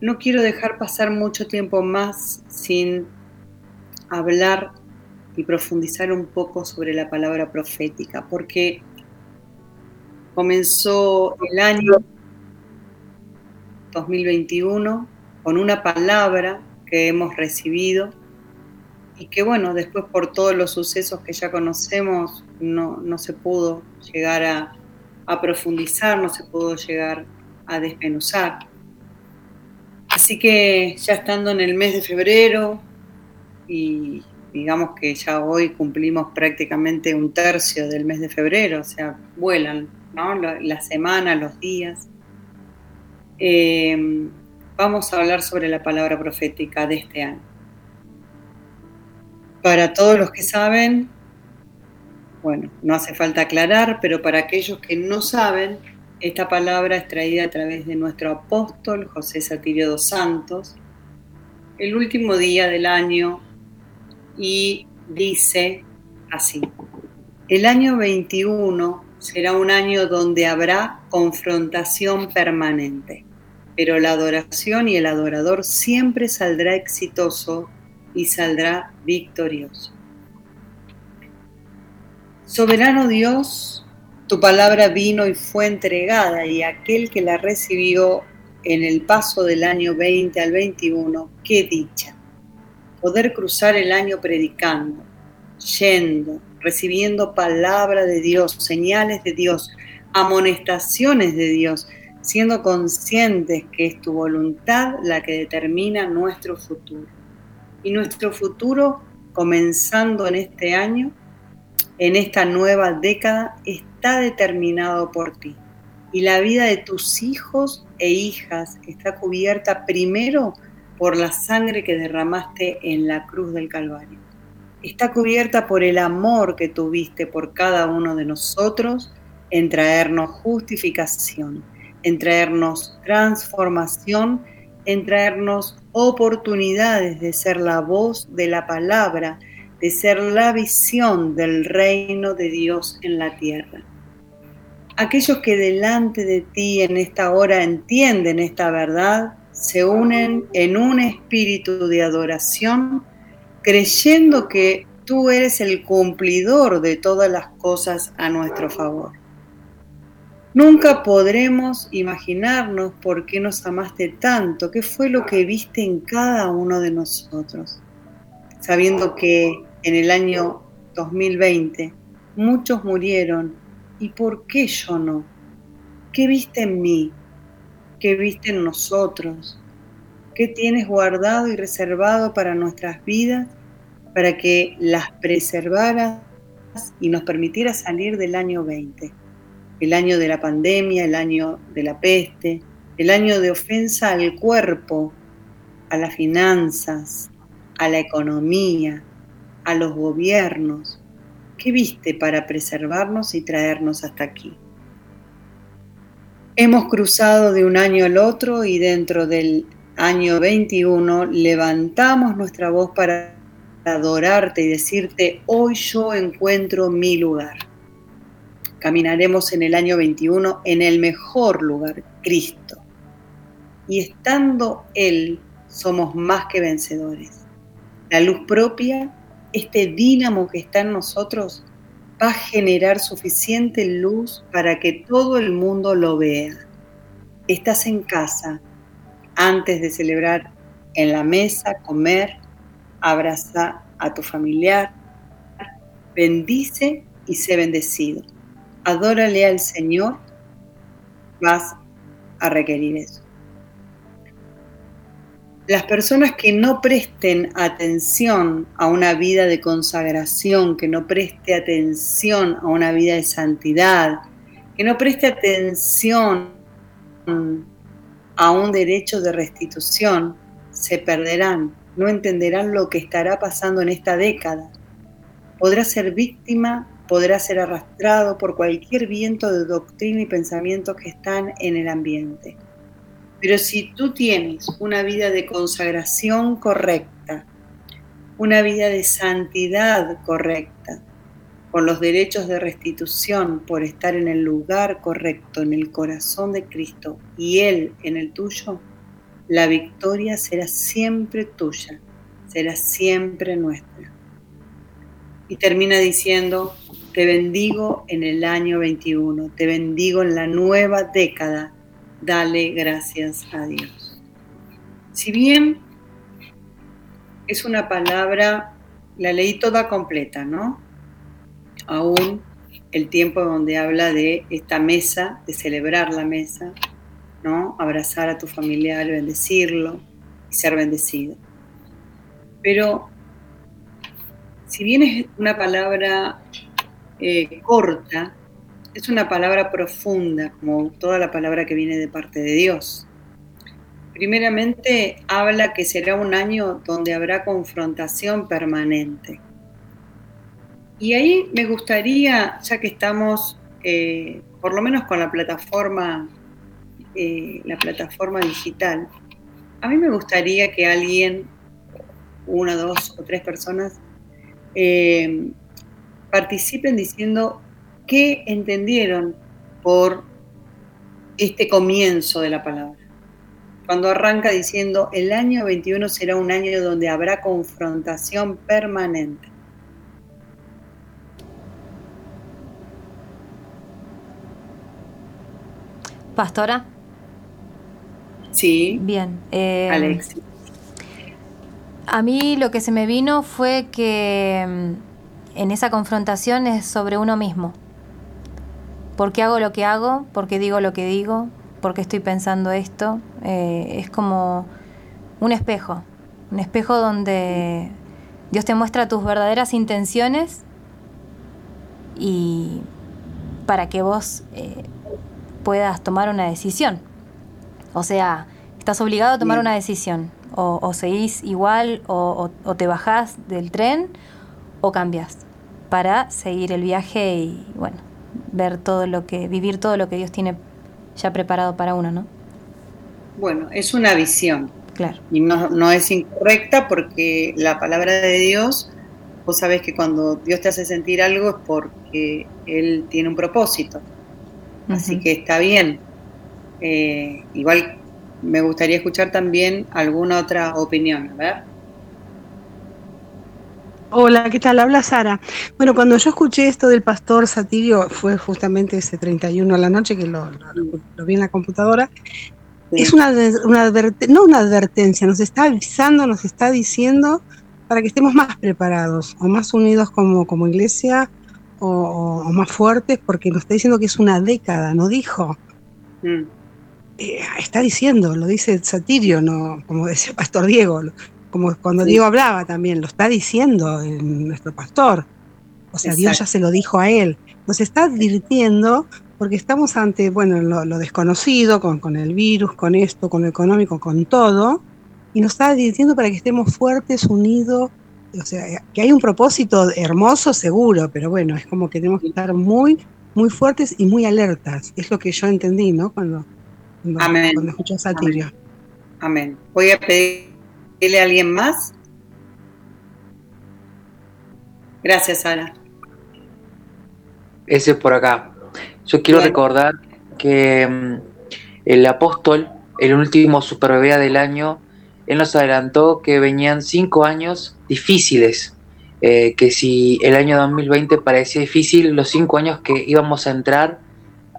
no quiero dejar pasar mucho tiempo más sin hablar y profundizar un poco sobre la palabra profética, porque comenzó el año 2021 con una palabra que hemos recibido y que bueno, después por todos los sucesos que ya conocemos no, no se pudo llegar a, a profundizar, no se pudo llegar a desmenuzar. Así que ya estando en el mes de febrero y digamos que ya hoy cumplimos prácticamente un tercio del mes de febrero, o sea, vuelan ¿no? la semana, los días. Eh, vamos a hablar sobre la palabra profética de este año. Para todos los que saben, bueno, no hace falta aclarar, pero para aquellos que no saben, esta palabra es traída a través de nuestro apóstol José Satirio dos Santos, el último día del año, y dice así, el año 21 será un año donde habrá confrontación permanente, pero la adoración y el adorador siempre saldrá exitoso y saldrá victorioso. Soberano Dios, tu palabra vino y fue entregada y aquel que la recibió en el paso del año 20 al 21, qué dicha. Poder cruzar el año predicando, yendo, recibiendo palabra de Dios, señales de Dios, amonestaciones de Dios, siendo conscientes que es tu voluntad la que determina nuestro futuro. Y nuestro futuro, comenzando en este año, en esta nueva década, está determinado por ti. Y la vida de tus hijos e hijas está cubierta primero por la sangre que derramaste en la cruz del Calvario está cubierta por el amor que tuviste por cada uno de nosotros en traernos justificación, en traernos transformación, en traernos oportunidades de ser la voz de la palabra, de ser la visión del reino de Dios en la tierra. Aquellos que delante de ti en esta hora entienden esta verdad, se unen en un espíritu de adoración creyendo que tú eres el cumplidor de todas las cosas a nuestro favor. Nunca podremos imaginarnos por qué nos amaste tanto, qué fue lo que viste en cada uno de nosotros, sabiendo que en el año 2020 muchos murieron y por qué yo no. ¿Qué viste en mí? ¿Qué viste en nosotros? ¿Qué tienes guardado y reservado para nuestras vidas para que las preservaras y nos permitiera salir del año 20, el año de la pandemia, el año de la peste, el año de ofensa al cuerpo, a las finanzas, a la economía, a los gobiernos. ¿Qué viste para preservarnos y traernos hasta aquí? Hemos cruzado de un año al otro y dentro del año 21 levantamos nuestra voz para adorarte y decirte, hoy yo encuentro mi lugar. Caminaremos en el año 21 en el mejor lugar, Cristo. Y estando Él, somos más que vencedores. La luz propia, este dínamo que está en nosotros, va a generar suficiente luz para que todo el mundo lo vea. Estás en casa antes de celebrar en la mesa, comer, abraza a tu familiar, bendice y sé bendecido. Adórale al Señor, vas a requerir eso. Las personas que no presten atención a una vida de consagración, que no preste atención a una vida de santidad, que no preste atención a un derecho de restitución, se perderán no entenderán lo que estará pasando en esta década. Podrá ser víctima, podrá ser arrastrado por cualquier viento de doctrina y pensamiento que están en el ambiente. Pero si tú tienes una vida de consagración correcta, una vida de santidad correcta, con los derechos de restitución por estar en el lugar correcto, en el corazón de Cristo y Él en el tuyo, la victoria será siempre tuya, será siempre nuestra. Y termina diciendo, te bendigo en el año 21, te bendigo en la nueva década, dale gracias a Dios. Si bien es una palabra, la leí toda completa, ¿no? Aún el tiempo donde habla de esta mesa, de celebrar la mesa, ¿no? Abrazar a tu familiar, bendecirlo y ser bendecido. Pero si bien es una palabra eh, corta, es una palabra profunda, como toda la palabra que viene de parte de Dios. Primeramente habla que será un año donde habrá confrontación permanente. Y ahí me gustaría, ya que estamos, eh, por lo menos con la plataforma, eh, la plataforma digital, a mí me gustaría que alguien, una, dos o tres personas, eh, participen diciendo qué entendieron por este comienzo de la palabra cuando arranca diciendo, el año 21 será un año donde habrá confrontación permanente. Pastora. Sí. Bien. Eh. A mí lo que se me vino fue que mm, en esa confrontación es sobre uno mismo. ¿Por qué hago lo que hago? ¿Por qué digo lo que digo? por qué estoy pensando esto. Eh, es como un espejo, un espejo donde Dios te muestra tus verdaderas intenciones y para que vos eh, puedas tomar una decisión. O sea, estás obligado a tomar una decisión. O, seguís igual, o, o, te bajás del tren, o cambias para seguir el viaje y, bueno, ver todo lo que, vivir todo lo que Dios tiene ya preparado para uno, ¿no? Bueno, es una visión. Claro. Y no, es incorrecta porque la palabra de Dios, vos sabés que cuando Dios te hace sentir algo es porque Él tiene un propósito. Así que está bien. Eh, igual me gustaría escuchar también alguna otra opinión. A ver. Hola, ¿qué tal? Habla Sara. Bueno, cuando yo escuché esto del pastor Satirio, fue justamente ese 31 a la noche que lo, vi en la computadora. Es una, una no una advertencia, nos está avisando, nos está diciendo para que estemos más preparados o más unidos como, como iglesia o, más fuertes, porque nos está diciendo que es una década, no dijo. Mm. Eh, está diciendo, lo dice Satirio, no, como decía Pastor Diego, como cuando Diego hablaba también, lo está diciendo nuestro pastor. O sea, Dios ya se lo dijo a él. Nos está advirtiendo porque estamos ante, bueno, lo, desconocido, con, con, el virus, con esto, con lo económico, con todo, y nos está advirtiendo para que estemos fuertes, unidos, o sea, que hay un propósito hermoso, seguro, pero bueno, es como que tenemos que estar muy, muy fuertes y muy alertas. Es lo que yo entendí, ¿no? Cuando, cuando, escuché a Satirio. Amén. Voy a pedir ¿Tiene alguien más? Gracias, Sara. Ese es por acá. Yo quiero recordar que mm, el apóstol, el último superbebé del año, él nos adelantó que venían cinco años difíciles, eh, que si el año 2020 parecía difícil, los cinco años que íbamos a entrar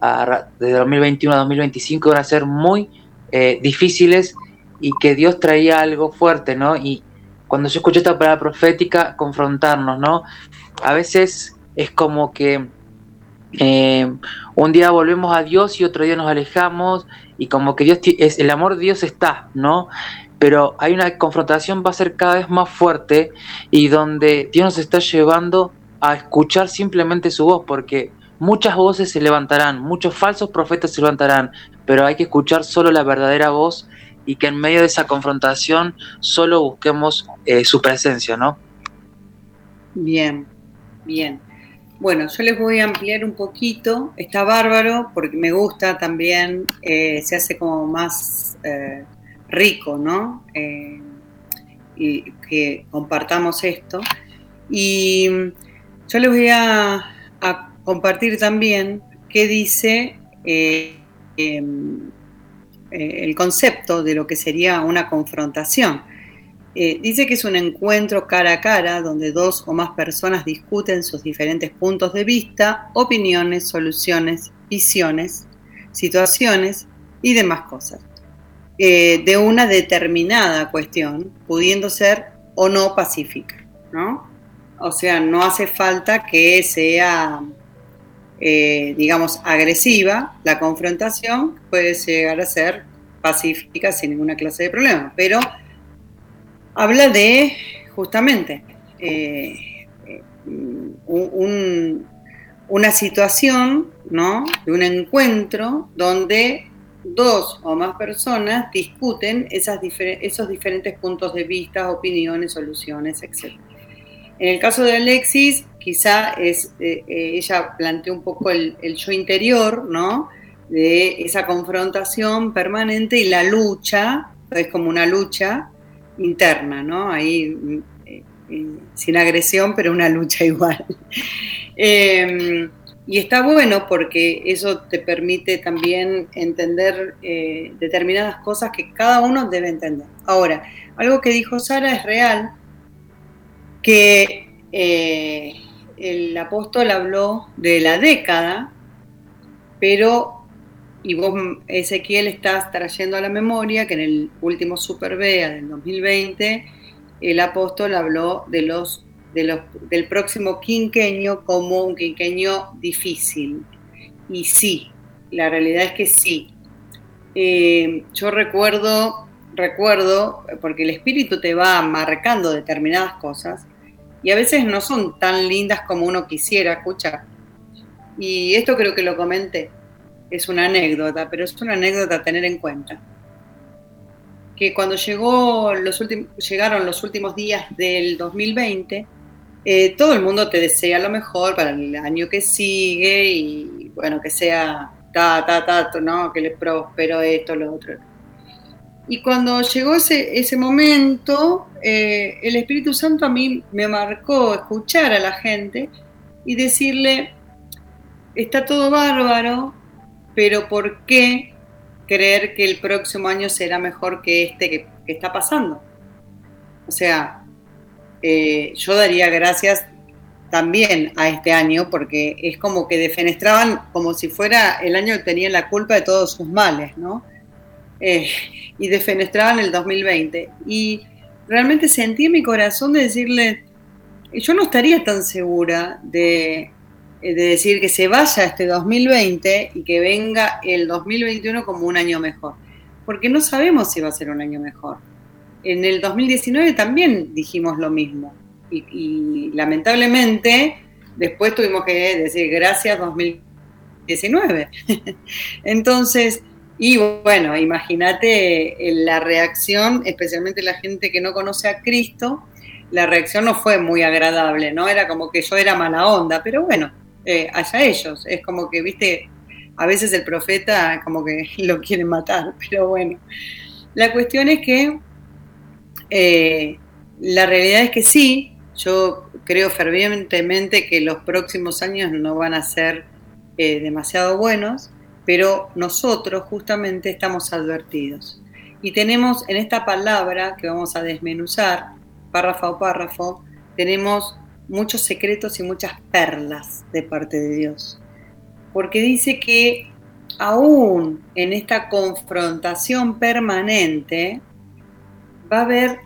a, de 2021 a 2025 iban a ser muy eh, difíciles y que Dios traía algo fuerte, ¿no? Y cuando yo escuché esta palabra profética, confrontarnos, ¿no? A veces es como que eh, un día volvemos a Dios y otro día nos alejamos y como que Dios es el amor de Dios está, ¿no? Pero hay una confrontación va a ser cada vez más fuerte y donde Dios nos está llevando a escuchar simplemente su voz, porque muchas voces se levantarán, muchos falsos profetas se levantarán, pero hay que escuchar solo la verdadera voz y que en medio de esa confrontación solo busquemos eh, su presencia, ¿no? Bien, bien. Bueno, yo les voy a ampliar un poquito. Está bárbaro porque me gusta también, eh, se hace como más eh, rico, ¿no? y que compartamos esto. Y yo les voy a, a compartir también qué dice em, eh, el concepto de lo que sería una confrontación. Eh, dice que es un encuentro cara a cara donde dos o más personas discuten sus diferentes puntos de vista, opiniones, soluciones, visiones, situaciones y demás cosas eh, de una determinada cuestión, pudiendo ser o no pacífica, ¿no? O sea, no hace falta que sea, eh, digamos, agresiva la confrontación, puede llegar a ser pacífica sin ninguna clase de problema, pero habla de justamente eh, una situación, ¿no? De un encuentro donde dos o más personas discuten esos diferentes puntos de vista, opiniones, soluciones, etc. En el caso de Alexis, quizá es, eh, eh, ella plantea un poco el, yo interior, ¿no? De esa confrontación permanente y la lucha, es como una lucha interna, ¿no? Ahí eh, sin agresión, pero una lucha igual. Em, y está bueno porque eso te permite también entender determinadas cosas que cada uno debe entender. Ahora, algo que dijo Sara es real, que el apóstol habló de la década, pero, y vos, Ezequiel, estás trayendo a la memoria que en el último Super Bea del 2020, el apóstol habló de los del próximo quinqueño como un quinqueño difícil. Y sí, la realidad es que sí. Eh, yo recuerdo, recuerdo, porque el espíritu te va marcando determinadas cosas y a veces no son tan lindas como uno quisiera escuchar. Y esto creo que lo comenté, es una anécdota, pero es una anécdota a tener en cuenta. Que cuando llegó los llegaron los últimos días del 2020, eh, todo el mundo te desea lo mejor para el año que sigue y bueno, que sea ta, ta, ta, ¿no? Que le prospero esto, lo otro. Y cuando llegó ese, momento, eh, el Espíritu Santo a mí me marcó escuchar a la gente y decirle, está todo bárbaro, pero ¿por qué creer que el próximo año será mejor que este que, está pasando? O sea, eh, yo daría gracias también a este año, porque es como que defenestraban como si fuera el año que tenían la culpa de todos sus males, ¿no? Eh, y defenestraban el 2020. Y realmente sentí en mi corazón de decirle, yo no estaría tan segura de, de decir que se vaya este 2020 y que venga el 2021 como un año mejor, porque no sabemos si va a ser un año mejor en el 2019 también dijimos lo mismo. Y, lamentablemente después tuvimos que decir gracias 2019. Entonces, y bueno, imagínate la reacción, especialmente la gente que no conoce a Cristo, la reacción no fue muy agradable, ¿no? Era como que yo era mala onda, pero bueno, eh, allá ellos. Es como que, viste, a veces el profeta como que lo quiere matar, pero bueno. La cuestión es que eh, la realidad es que sí, yo creo fervientemente que los próximos años no van a ser eh, demasiado buenos, pero nosotros justamente estamos advertidos. Y tenemos en esta palabra que vamos a desmenuzar, párrafo a párrafo, tenemos muchos secretos y muchas perlas de parte de Dios. Porque dice que aún en esta confrontación permanente, va a haber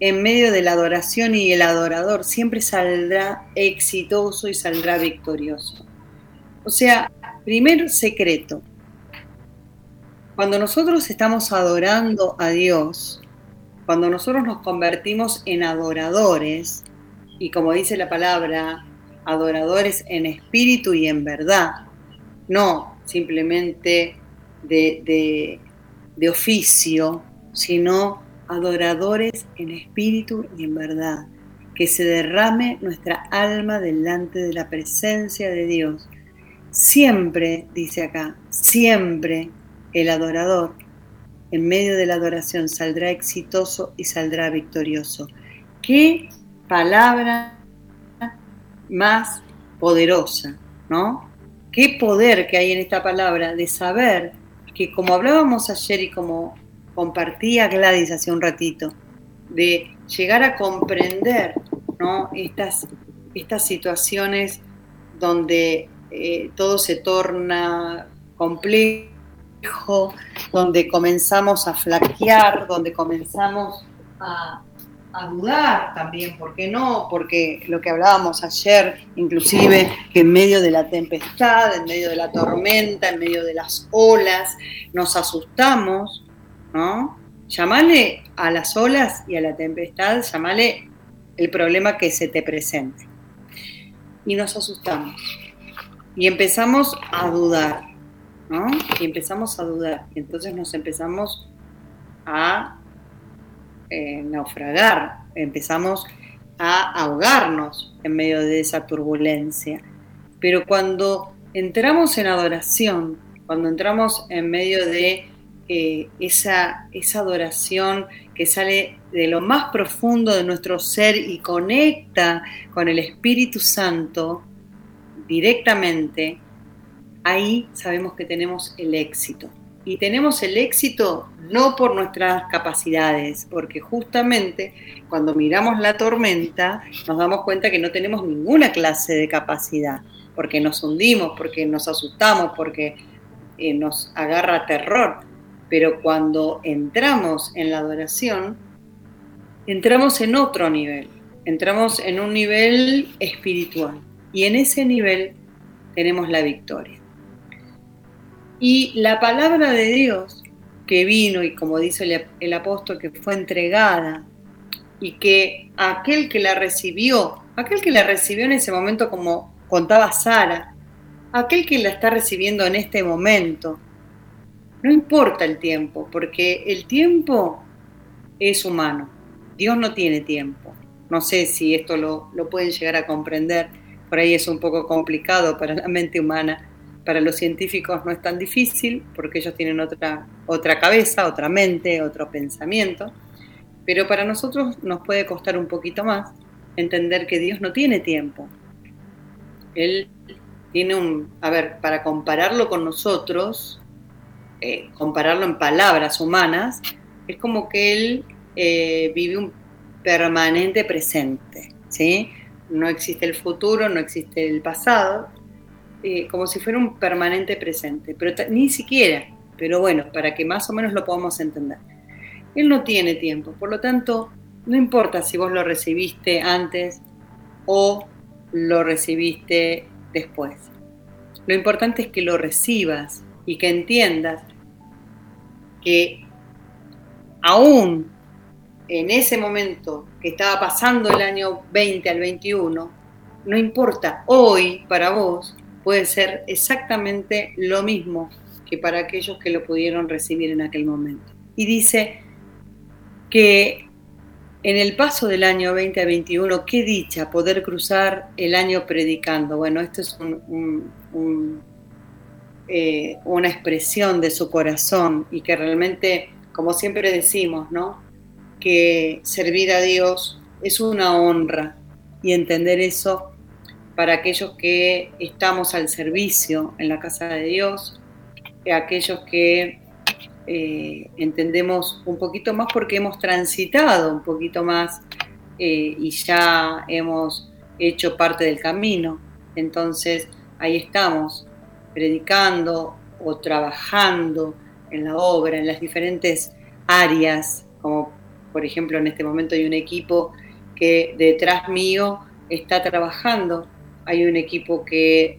en medio de la adoración y el adorador, siempre saldrá exitoso y saldrá victorioso. O sea, primer secreto, cuando nosotros estamos adorando a Dios, cuando nosotros nos convertimos en adoradores, y como dice la palabra, adoradores en espíritu y en verdad, no simplemente de, de oficio, sino adoradores en espíritu y en verdad, que se derrame nuestra alma delante de la presencia de Dios. Siempre, dice acá, siempre el adorador en medio de la adoración saldrá exitoso y saldrá victorioso. Qué palabra más poderosa, ¿no? Qué poder que hay en esta palabra de saber que como hablábamos ayer y como compartía Gladys hace un ratito, de llegar a comprender ¿no? estas, estas situaciones donde eh, todo se torna complejo, donde comenzamos a flaquear, donde comenzamos a, dudar también, ¿por qué no? Porque lo que hablábamos ayer, inclusive que en medio de la tempestad, en medio de la tormenta, en medio de las olas, nos asustamos, ¿no? Llamale a las olas y a la tempestad, llamale el problema que se te presente. Y nos asustamos. Y empezamos a dudar, ¿no? Y empezamos a dudar. Y entonces nos empezamos a eh, naufragar, empezamos a ahogarnos en medio de esa turbulencia. Pero cuando entramos en adoración, cuando entramos en medio de eh, esa, esa adoración que sale de lo más profundo de nuestro ser y conecta con el Espíritu Santo directamente, ahí sabemos que tenemos el éxito. Y tenemos el éxito no por nuestras capacidades, porque justamente cuando miramos la tormenta nos damos cuenta que no tenemos ninguna clase de capacidad, porque nos hundimos, porque nos asustamos, porque eh, nos agarra terror. Pero cuando entramos en la adoración, entramos en otro nivel, entramos en un nivel espiritual. Y en ese nivel tenemos la victoria. Y la palabra de Dios que vino y como dice el, apóstol que fue entregada y que aquel que la recibió, aquel que la recibió en ese momento como contaba Sara, aquel que la está recibiendo en este momento, no importa el tiempo, porque el tiempo es humano, Dios no tiene tiempo. No sé si esto lo, lo pueden llegar a comprender, por ahí es un poco complicado para la mente humana, para los científicos no es tan difícil porque ellos tienen otra, otra cabeza, otra mente, otro pensamiento, pero para nosotros nos puede costar un poquito más entender que Dios no tiene tiempo. Él tiene un, a ver, para compararlo con nosotros, eh, compararlo en palabras humanas, es como que Él eh, vive un permanente presente, ¿sí? No existe el futuro, no existe el pasado, eh, como si fuera un permanente presente, pero ni siquiera, pero bueno, para que más o menos lo podamos entender. Él no tiene tiempo, por lo tanto, no importa si vos lo recibiste antes o lo recibiste después. Lo importante es que lo recibas y que entiendas que aún en ese momento que estaba pasando el año 20 al 21, no importa, hoy para vos puede ser exactamente lo mismo que para aquellos que lo pudieron recibir en aquel momento. Y dice que en el paso del año 20 a 21, qué dicha poder cruzar el año predicando. Bueno, esto es eh, una expresión de su corazón y que realmente, como siempre decimos, ¿no? Que servir a Dios es una honra y entender eso para aquellos que estamos al servicio en la casa de Dios, aquellos que eh, entendemos un poquito más porque hemos transitado un poquito más eh, y ya hemos hecho parte del camino. Entonces ahí estamos, predicando o trabajando en la obra, en las diferentes áreas, como por ejemplo en este momento hay un equipo que detrás mío está trabajando hay un equipo que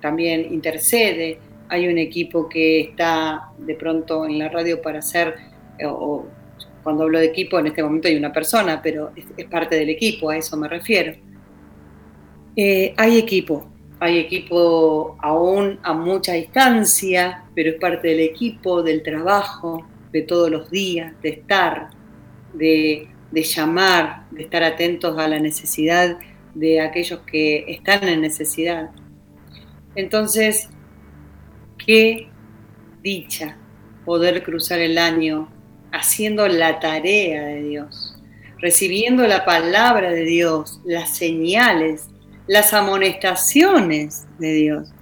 también intercede, hay un equipo que está de pronto en la radio para hacer, o, cuando hablo de equipo en este momento hay una persona, pero es, parte del equipo, a eso me refiero. Eh, hay equipo, hay equipo aún a mucha distancia, pero es parte del equipo, del trabajo, de todos los días, de estar, de, llamar, de estar atentos a la necesidad de aquellos que están en necesidad. Entonces, qué dicha poder cruzar el año haciendo la tarea de Dios, recibiendo la palabra de Dios, las señales, las amonestaciones de Dios.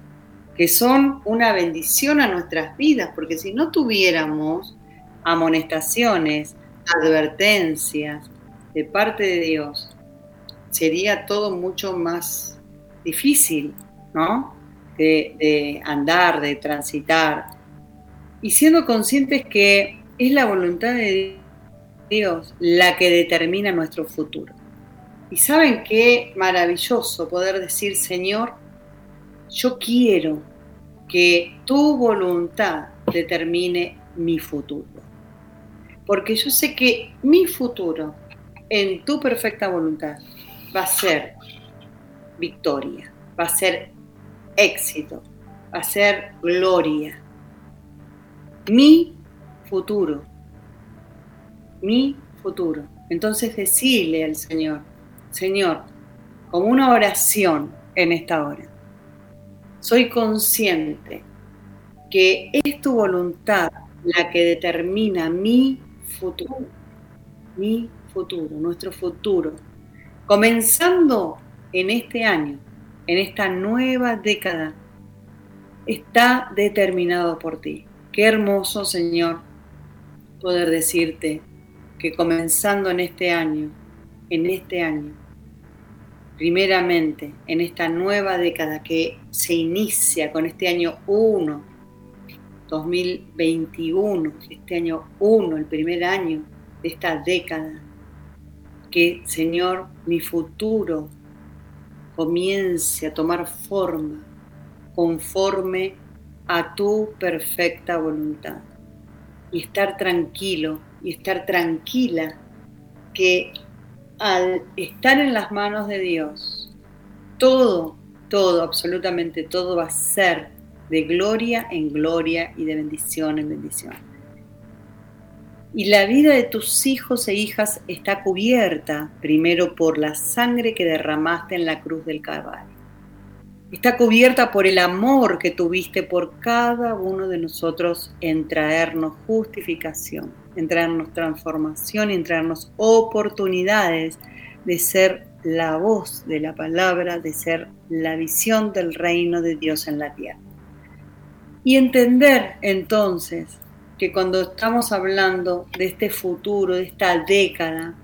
que son una bendición a nuestras vidas, porque si no tuviéramos amonestaciones, advertencias de parte de Dios, sería todo mucho más difícil, ¿no? De, andar, de transitar. Y siendo conscientes que es la voluntad de Dios la que determina nuestro futuro. Y saben qué maravilloso poder decir, Señor, yo quiero que tu voluntad determine mi futuro. Porque yo sé que mi futuro, en tu perfecta voluntad, va a ser victoria, va a ser éxito, va a ser gloria. Mi futuro, mi futuro. Entonces decirle al Señor, Señor, como una oración en esta hora, soy consciente que es tu voluntad la que determina mi futuro, mi futuro, nuestro futuro, comenzando en este año, en esta nueva década, está determinado por ti. Qué hermoso, Señor, poder decirte que comenzando en este año, en este año, primeramente en esta nueva década que se inicia con este año 1, 2021, este año 1, el primer año de esta década, que Señor, mi futuro comience a tomar forma conforme a tu perfecta voluntad. Y estar tranquilo y estar tranquila que al estar en las manos de Dios, todo, todo, absolutamente todo va a ser de gloria en gloria y de bendición en bendición. Y la vida de tus hijos e hijas está cubierta primero por la sangre que derramaste en la cruz del Calvario. Está cubierta por el amor que tuviste por cada uno de nosotros en traernos justificación en traernos transformación en traernos oportunidades de ser la voz de la palabra, de ser la visión del reino de Dios en la tierra. Y entender entonces que cuando estamos hablando de este futuro, de esta década,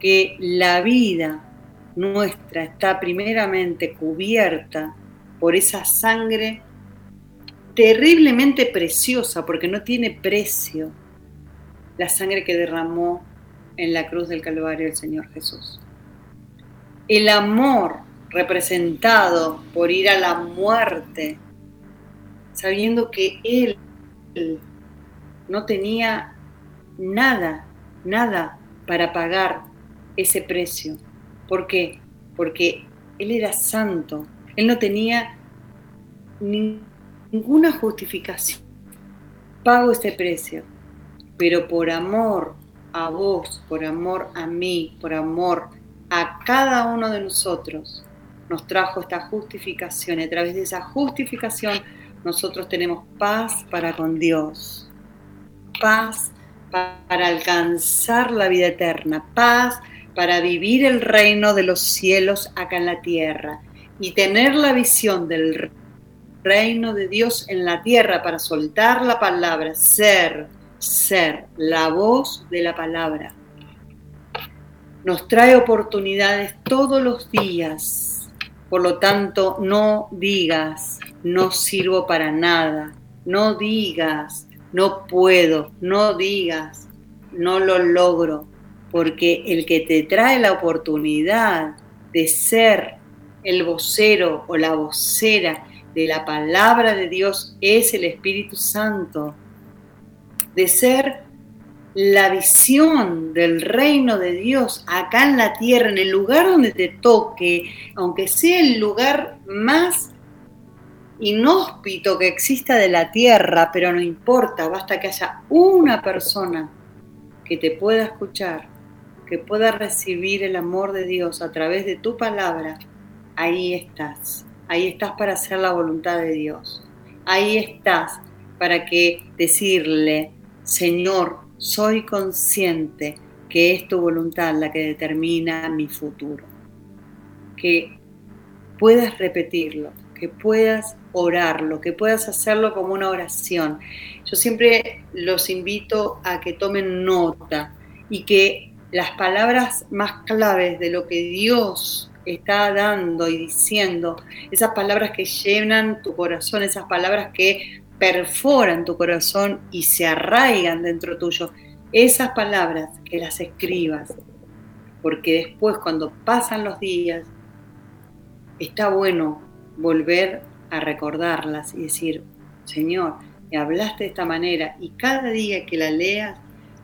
que la vida nuestra está primeramente cubierta por esa sangre terriblemente preciosa, porque no tiene precio, la sangre que derramó en la cruz del Calvario el Señor Jesús. El amor representado por ir a la muerte, sabiendo que Él no tenía nada, nada para pagar ese precio. ¿Por qué? Porque Él era santo, Él no tenía ninguna justificación. Pago ese precio pero por amor a vos, por amor a mí, por amor a cada uno de nosotros, nos trajo esta justificación a través de esa justificación nosotros tenemos paz para con Dios, paz para alcanzar la vida eterna, paz para vivir el reino de los cielos acá en la tierra y tener la visión del reino de Dios en la tierra para soltar la palabra, ser, ser la voz de la palabra. Nos trae oportunidades todos los días. Por lo tanto, no digas, no sirvo para nada. No digas, no puedo. No digas, no lo logro. Porque el que te trae la oportunidad de ser el vocero o la vocera de la palabra de Dios es el Espíritu Santo de ser la visión del reino de Dios acá en la tierra, en el lugar donde te toque, aunque sea el lugar más inhóspito que exista de la tierra, pero no importa, basta que haya una persona que te pueda escuchar, que pueda recibir el amor de Dios a través de tu palabra, ahí estás, ahí estás para hacer la voluntad de Dios, ahí estás para que decirle, Señor, soy consciente que es tu voluntad la que determina mi futuro. Que puedas repetirlo, que puedas orarlo, que puedas hacerlo como una oración. Yo siempre los invito a que tomen nota y que las palabras más claves de lo que Dios está dando y diciendo, esas palabras que llenan tu corazón, esas palabras que perforan tu corazón y se arraigan dentro tuyo, esas palabras que las escribas, porque después cuando pasan los días, está bueno volver a recordarlas y decir, Señor, me hablaste de esta manera y cada día que la leas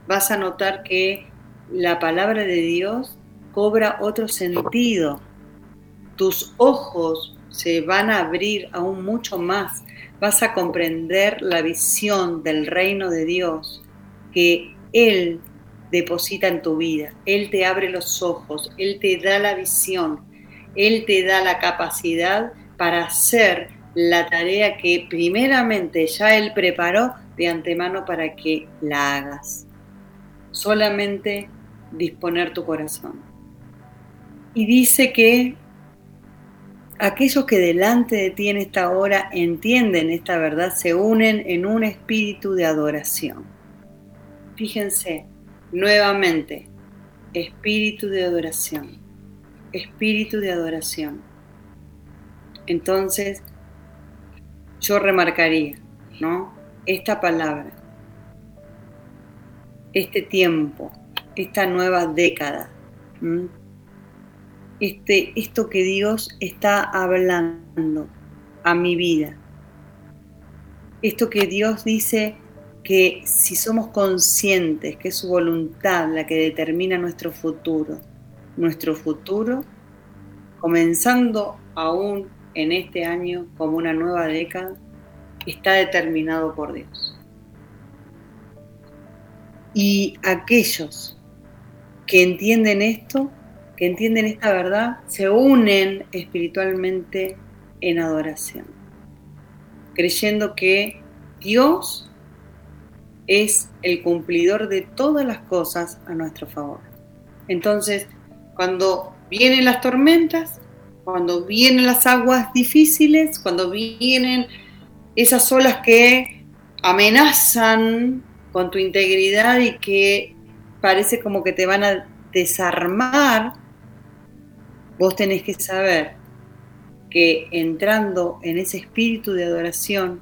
vas a notar que la palabra de Dios cobra otro sentido. Tus ojos se van a abrir aún mucho más. Vas a comprender la visión del reino de Dios que Él deposita en tu vida. Él te abre los ojos, Él te da la visión, Él te da la capacidad para hacer la tarea que primeramente ya Él preparó de antemano para que la hagas. Solamente disponer tu corazón. Y dice que aquellos que delante de ti en esta hora entienden esta verdad se unen en un espíritu de adoración. Fíjense, nuevamente, espíritu de adoración, espíritu de adoración. Entonces, yo remarcaría, ¿no? Esta palabra, este tiempo, esta nueva década, este, esto que Dios está hablando a mi vida, esto que Dios dice que si somos conscientes que es su voluntad la que determina nuestro futuro, nuestro futuro, comenzando aún en este año como una nueva década está determinado por Dios. Y aquellos que entienden esto, que entienden esta verdad, se unen espiritualmente en adoración, creyendo que Dios es el cumplidor de todas las cosas a nuestro favor. Entonces, cuando vienen las tormentas, cuando vienen las aguas difíciles, cuando vienen esas olas que amenazan con tu integridad y que parece como que te van a desarmar, vos tenés que saber que entrando en ese espíritu de adoración,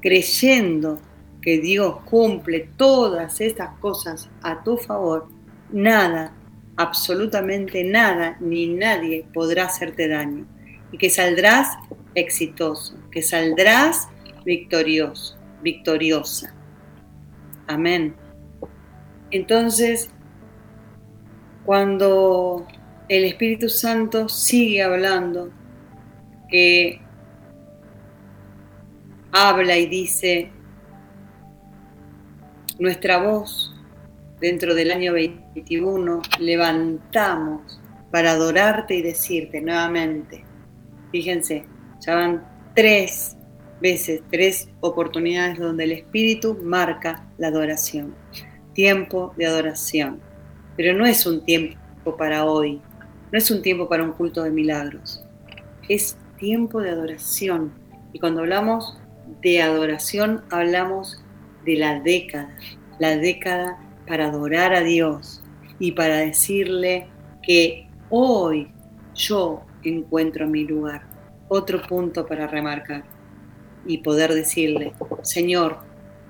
creyendo que Dios cumple todas estas cosas a tu favor, nada absolutamente nada ni nadie podrá hacerte daño y que saldrás exitoso, que saldrás victorioso, victoriosa. Amén. Entonces, cuando el Espíritu Santo sigue hablando, que habla y dice, nuestra voz dentro del año 21 levantamos para adorarte y decirte nuevamente, fíjense, ya van tres veces, tres oportunidades donde el Espíritu marca la adoración, tiempo de adoración, pero no es un tiempo para hoy, no es un tiempo para un culto de milagros, es tiempo de adoración. Y cuando hablamos de adoración, hablamos de la década, la década para adorar a Dios y para decirle que hoy yo encuentro mi lugar. Otro punto para remarcar y poder decirle, Señor,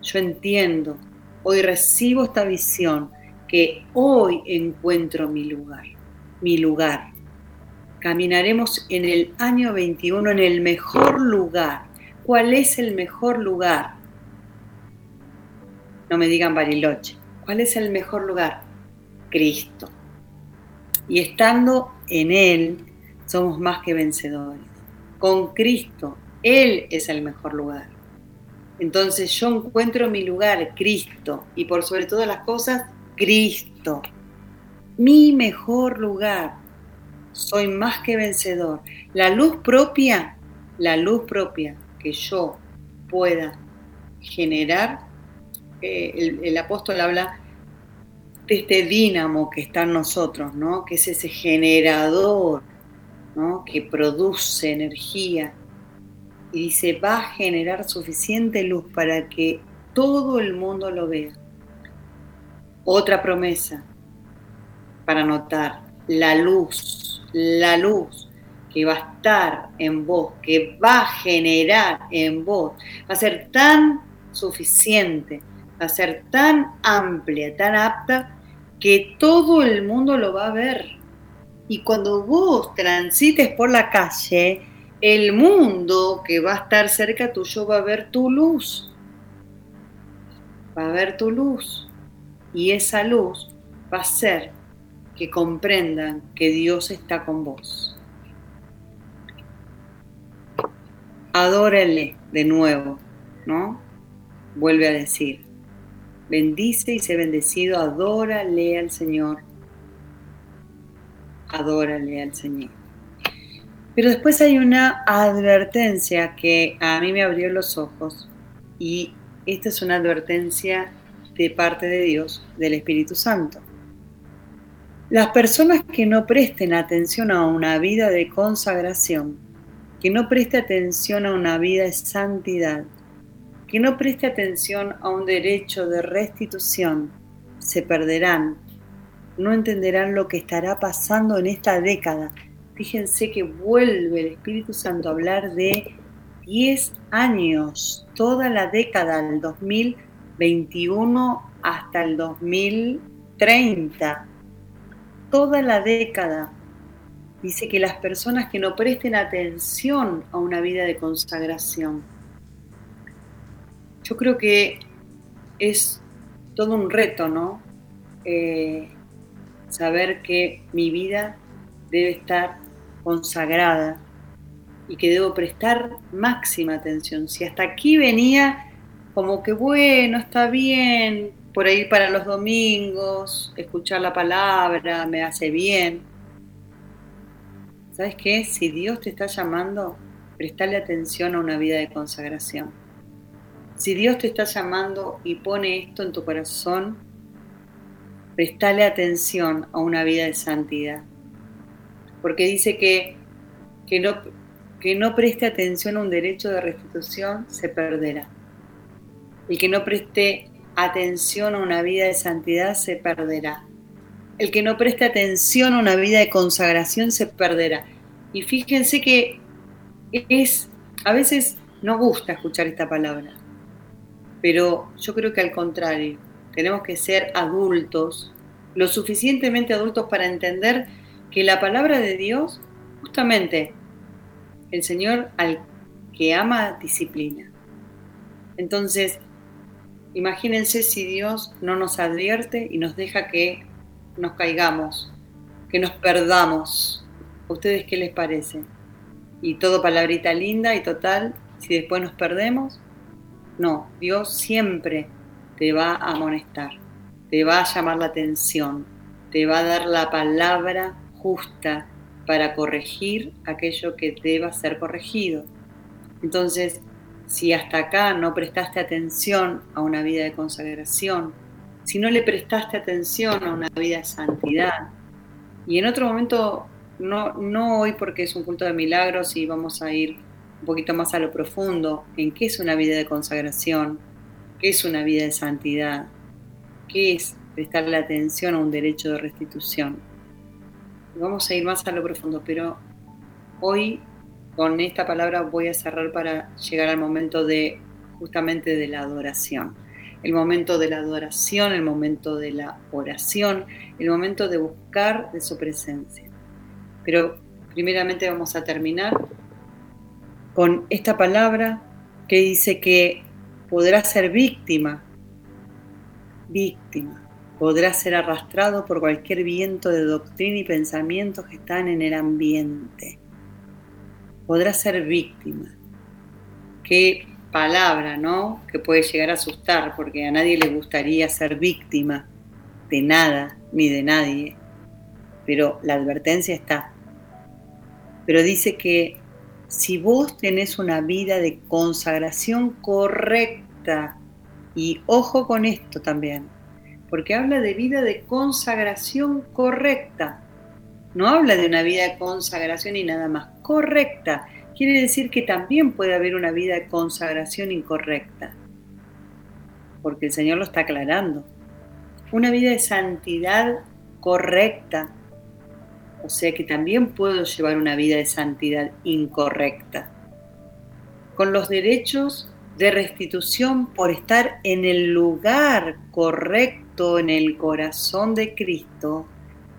yo entiendo, hoy recibo esta visión, que hoy encuentro mi lugar, mi lugar. Caminaremos en el año 21 en el mejor lugar. ¿Cuál es el mejor lugar? No me digan Bariloche. ¿Cuál es el mejor lugar? Cristo. Y estando en Él, somos más que vencedores. Con Cristo, Él es el mejor lugar. Entonces yo encuentro mi lugar, Cristo, y por sobre todas las cosas, Cristo. Mi mejor lugar. Soy más que vencedor. La luz propia, la luz propia que yo pueda generar el, apóstol habla de este dínamo que está en nosotros, ¿no? que es ese generador ¿no? que produce energía y dice, va a generar suficiente luz para que todo el mundo lo vea. Otra promesa para notar, la luz, la luz que va a estar en vos, que va a generar en vos, va a ser tan suficiente, va a ser tan amplia, tan apta, que todo el mundo lo va a ver. Y cuando vos transites por la calle, el mundo que va a estar cerca tuyo va a ver tu luz. Va a ver tu luz. Y esa luz va a ser que comprendan que Dios está con vos. Adórale de nuevo, ¿no? Vuelve a decir, bendice y sé bendecido, adórale al Señor. Adórale al Señor. Pero después hay una advertencia que a mí me abrió los ojos y esta es una advertencia de parte de Dios, del Espíritu Santo. Las personas que no presten atención a una vida de consagración, que no preste atención a una vida de santidad, que no preste atención a un derecho de restitución, se perderán, no entenderán lo que estará pasando en esta década Fíjense que vuelve el Espíritu Santo a hablar de 10 años, toda la década del 2021 hasta el 2030. Toda la década. Dice que las personas que no presten atención a una vida de consagración. Yo creo que es todo un reto, ¿no? Eh, saber que mi vida debe estar consagrada y que debo prestar máxima atención. Si hasta aquí venía como que bueno, está bien, por ahí para los domingos, escuchar la palabra me hace bien. ¿Sabes qué? Si Dios te está llamando, prestale atención a una vida de consagración. Si Dios te está llamando y pone esto en tu corazón, prestale atención a una vida de santidad porque dice que, que, no, que no preste atención a un derecho de restitución se perderá. El que no preste atención a una vida de santidad se perderá. El que no preste atención a una vida de consagración se perderá. Y fíjense que es, a veces no gusta escuchar esta palabra, pero yo creo que al contrario, tenemos que ser adultos, lo suficientemente adultos para entender que la palabra de Dios, justamente, el Señor al que ama disciplina. Entonces, imagínense si Dios no nos advierte y nos deja que nos caigamos, que nos perdamos. ¿A ustedes qué les parece? Y todo palabrita linda y total, si después nos perdemos, no, Dios siempre te va a amonestar, te va a llamar la atención, te va a dar la palabra justa para corregir aquello que deba ser corregido. Entonces, si hasta acá no prestaste atención a una vida de consagración, si no le prestaste atención a una vida de santidad, y en otro momento, no, no hoy porque es un culto de milagros y vamos a ir un poquito más a lo profundo, en qué es una vida de consagración, qué es una vida de santidad, qué es prestarle atención a un derecho de restitución vamos a ir más a lo profundo, pero hoy con esta palabra voy a cerrar para llegar al momento de justamente de la adoración. El momento de la adoración, el momento de la oración, el momento de buscar de su presencia. Pero primeramente vamos a terminar con esta palabra que dice que podrá ser víctima, víctima podrá ser arrastrado por cualquier viento de doctrina y pensamientos que están en el ambiente. Podrá ser víctima. Qué palabra, ¿no? Que puede llegar a asustar, porque a nadie le gustaría ser víctima de nada ni de nadie. Pero la advertencia está. Pero dice que si vos tenés una vida de consagración correcta, y ojo con esto también, porque habla de vida de consagración correcta. No habla de una vida de consagración y nada más, correcta, quiere decir que también puede haber una vida de consagración incorrecta, porque el Señor lo está aclarando. Una vida de santidad correcta, o sea que también puedo llevar una vida de santidad incorrecta, con los derechos de restitución por estar en el lugar correcto en el corazón de Cristo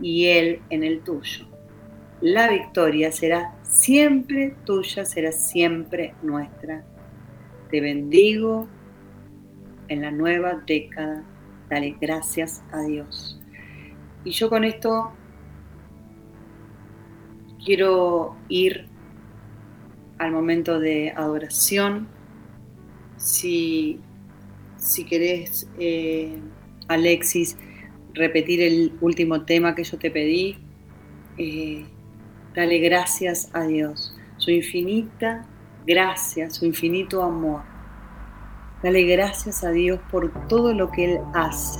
y Él en el tuyo. La victoria será siempre tuya, será siempre nuestra. Te bendigo en la nueva década. Dale gracias a Dios. Y yo con esto quiero ir al momento de adoración. Si, si querés, eh, Alexis, repetir el último tema que yo te pedí, eh, dale gracias a Dios, su infinita gracia, su infinito amor. Dale gracias a Dios por todo lo que Él hace.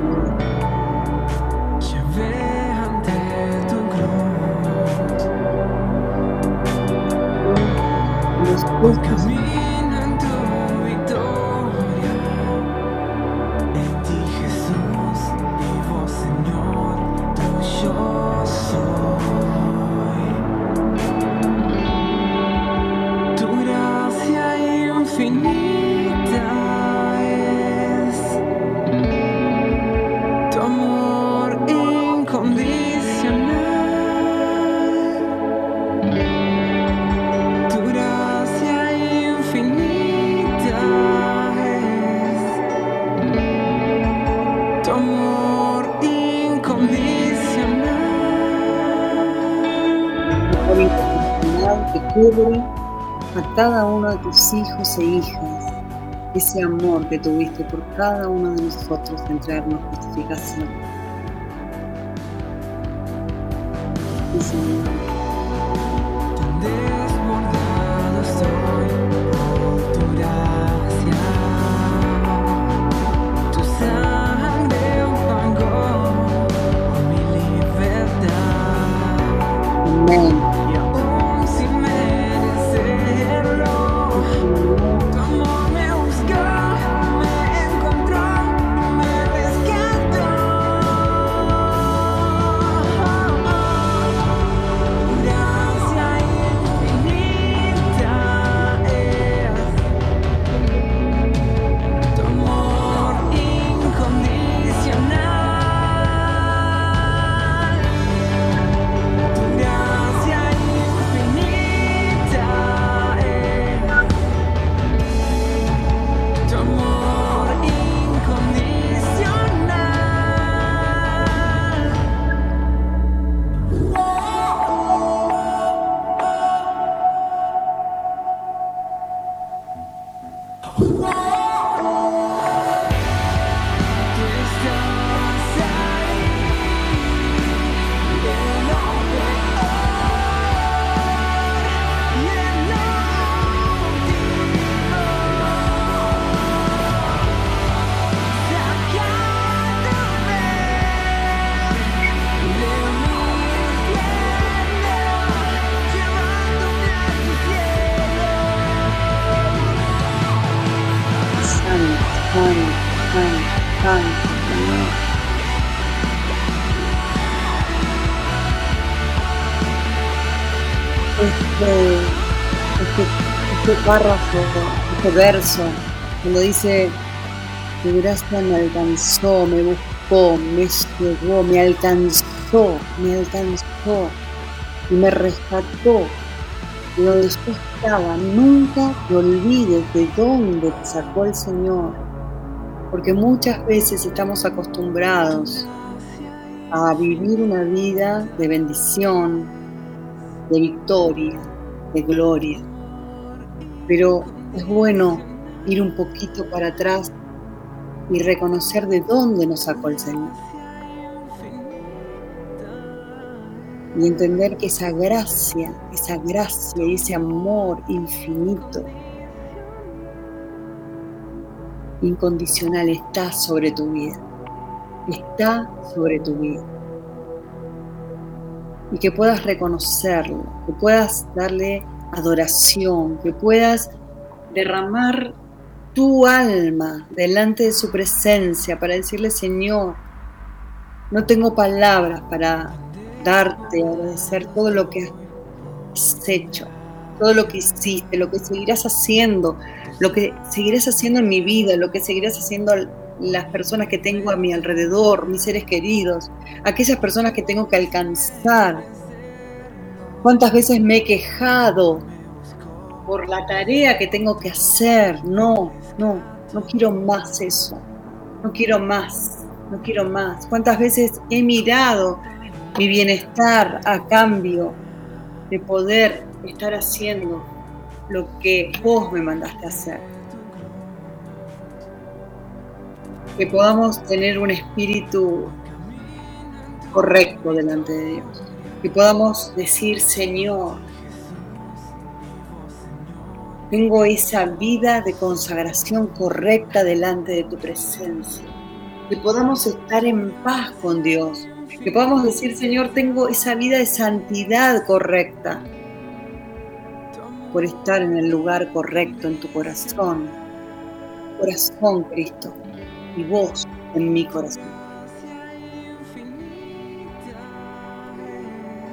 tus hijos e hijas. Ese amor que tuviste por cada uno de nosotros de entregarnos justificación. Párrafo, este verso, cuando dice, tu gracia me alcanzó, me buscó, me llegó, me alcanzó, me alcanzó y me rescató de donde yo estaba. Nunca te olvides de dónde te sacó el Señor, porque muchas veces estamos acostumbrados a vivir una vida de bendición, de victoria, de gloria. Pero es bueno ir un poquito para atrás y reconocer de dónde nos sacó el Señor. Y entender que esa gracia, esa gracia y ese amor infinito, incondicional está sobre tu vida. Está sobre tu vida. Y que puedas reconocerlo, que puedas darle adoración, que puedas derramar tu alma delante de su presencia para decirle, Señor, no tengo palabras para darte, agradecer todo lo que has hecho, todo lo que hiciste, lo que seguirás haciendo, lo que seguirás haciendo en mi vida, lo que seguirás haciendo las personas que tengo a mi alrededor, mis seres queridos, aquellas personas que tengo que alcanzar. ¿Cuántas veces me he quejado por la tarea que tengo que hacer? No, no, no quiero más eso. No quiero más, no quiero más. ¿Cuántas veces he mirado mi bienestar a cambio de poder estar haciendo lo que vos me mandaste a hacer? Que podamos tener un espíritu correcto delante de Dios. Que podamos decir, Señor, tengo esa vida de consagración correcta delante de tu presencia. Que podamos estar en paz con Dios. Que podamos decir, Señor, tengo esa vida de santidad correcta por estar en el lugar correcto en tu corazón. Corazón, Cristo, y vos en mi corazón.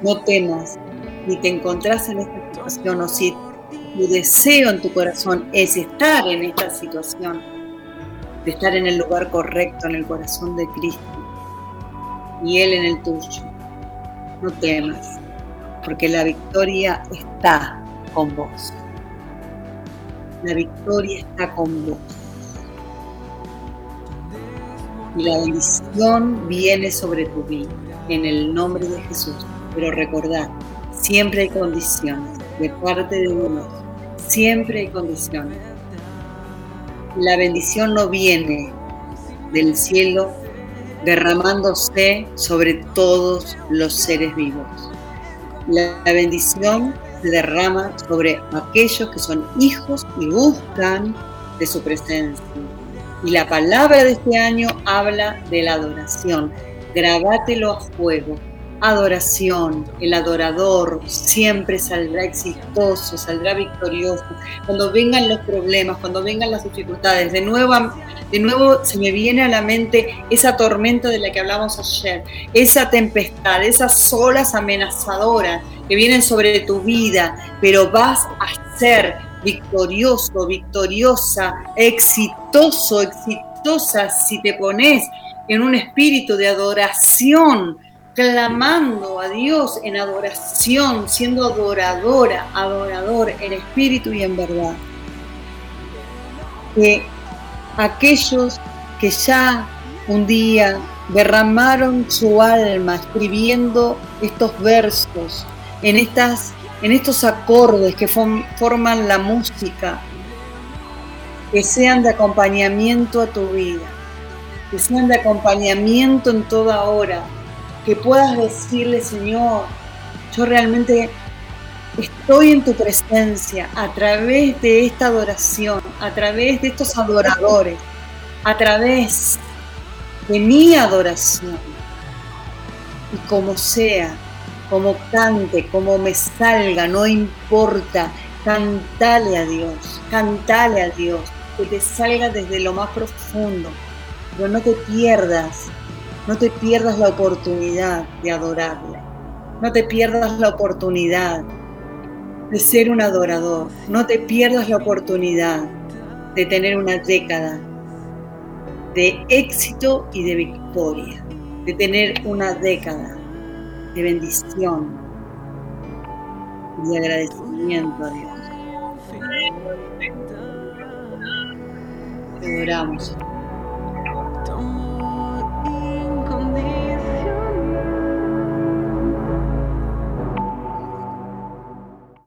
No temas ni te encontrás en esta situación o si tu deseo en tu corazón es estar en esta situación, de estar en el lugar correcto, en el corazón de Cristo y Él en el tuyo. No temas, porque la victoria está con vos. La victoria está con vos. Y la bendición viene sobre tu vida, en el nombre de Jesús. Pero recordad, siempre hay condiciones de parte de Dios. Siempre hay condiciones. La bendición no viene del cielo derramándose sobre todos los seres vivos. La, bendición se derrama sobre aquellos que son hijos y buscan de su presencia. Y la palabra de este año habla de la adoración. Grabátelo a fuego. Adoración. El adorador siempre saldrá exitoso, saldrá victorioso. Cuando vengan los problemas, cuando vengan las dificultades, de nuevo, de nuevo se me viene a la mente esa tormenta de la que hablamos ayer, esa tempestad, esas olas amenazadoras que vienen sobre tu vida, pero vas a ser victorioso, victoriosa, exitoso, exitosa si te pones en un espíritu de adoración, clamando a Dios en adoración, siendo adoradora, adorador en espíritu y en verdad. Que aquellos que ya un día derramaron su alma escribiendo estos versos, en, estas, en estos acordes que forman la música, que sean de acompañamiento a tu vida, que sean de acompañamiento en toda hora, que puedas decirle, Señor, yo realmente estoy en tu presencia a través de esta adoración, a través de estos adoradores, a través de mi adoración. Y como sea, como cante, como me salga, no importa, cantale a Dios, cantale a Dios, que te salga desde lo más profundo, pero no te pierdas, no te pierdas la oportunidad de adorarle, no te pierdas la oportunidad de ser un adorador, no te pierdas la oportunidad de tener una década de éxito y de victoria, de tener una década de bendición y de agradecimiento a Dios. Te adoramos.